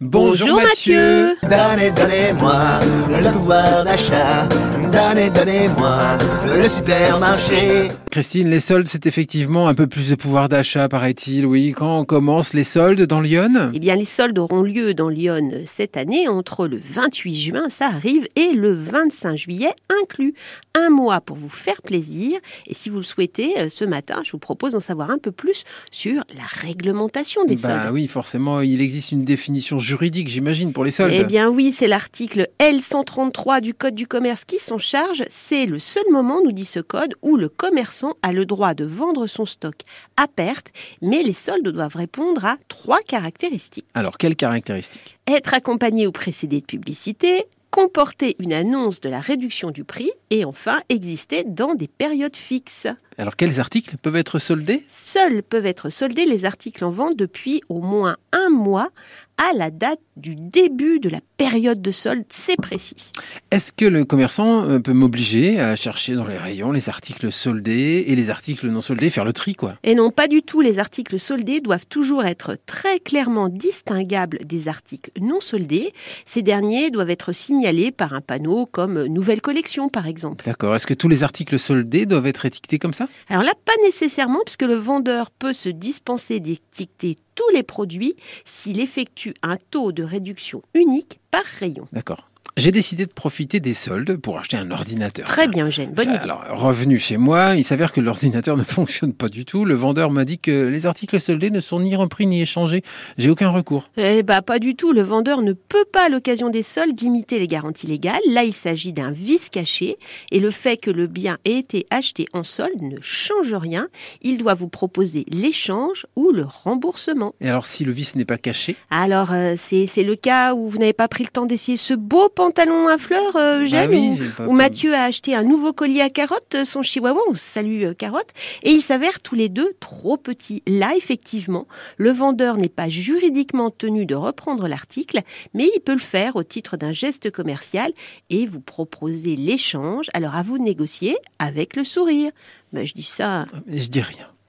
Bonjour, Mathieu. Donnez, donnez-moi le pouvoir d'achat. Donnez, donnez-moi le supermarché. Christine, les soldes, c'est effectivement un peu plus de pouvoir d'achat, paraît-il. Oui, quand commencent les soldes dans Lyon? Eh bien, les soldes auront lieu dans Lyon cette année entre le 28 juin, ça arrive, et le 25 juillet inclus. Un mois pour vous faire plaisir. Et si vous le souhaitez, euh, ce matin, je vous propose d'en savoir un peu plus sur la réglementation des Bah soldes. oui, forcément, il existe une définition juridique, j'imagine, pour les soldes. Eh bien oui, c'est l'article L133 du Code du commerce qui s'en charge. C'est le seul moment, nous dit ce code, où le commerçant a le droit de vendre son stock à perte, mais les soldes doivent répondre à trois caractéristiques. Alors, quelles caractéristiques? Être accompagné ou précédé de publicité, comporter une annonce de la réduction du prix et enfin exister dans des périodes fixes. Alors, quels articles peuvent être soldés? Seuls peuvent être soldés les articles en vente depuis au moins un mois à la date du début de la période de solde, c'est précis. Est-ce que le commerçant euh, peut m'obliger à chercher dans les rayons les articles soldés et les articles non soldés, faire le tri, quoi? Et non, pas du tout, les articles soldés doivent toujours être très clairement distinguables des articles non soldés. Ces derniers doivent être signalés par un panneau comme nouvelle collection par exemple. D'accord. Est-ce que tous les articles soldés doivent être étiquetés comme ça? Alors là, pas nécessairement, puisque le vendeur peut se dispenser d'étiqueter tous les produits s'il effectue un taux de réduction unique par rayon. D'accord. J'ai décidé de profiter des soldes pour acheter un ordinateur. Très bien, Eugène, bonne idée. Alors, revenu chez moi, il s'avère que l'ordinateur ne fonctionne pas du tout. Le vendeur m'a dit que les articles soldés ne sont ni repris ni échangés. J'ai aucun recours. Eh bah pas du tout, le vendeur ne peut pas à l'occasion des soldes limiter les garanties légales. Là, il s'agit d'un vice caché et le fait que le bien ait été acheté en solde ne change rien. Il doit vous proposer l'échange ou le remboursement. Et alors, si le vice n'est pas caché? Alors, euh, c'est c'est le cas où vous n'avez pas pris le temps d'essayer ce beau pantalon à fleurs, euh, Eugène, Ah oui, ou- j'ai pas- où Mathieu a acheté un nouveau collier à carottes, euh, son chihuahua, on salue euh, Carotte, et ils s'avèrent tous les deux trop petits. Là, effectivement, le vendeur n'est pas juridiquement tenu de reprendre l'article, mais il peut le faire au titre d'un geste commercial et vous proposer l'échange. Alors, à vous de négocier avec le sourire. Ben, je dis ça Je dis rien.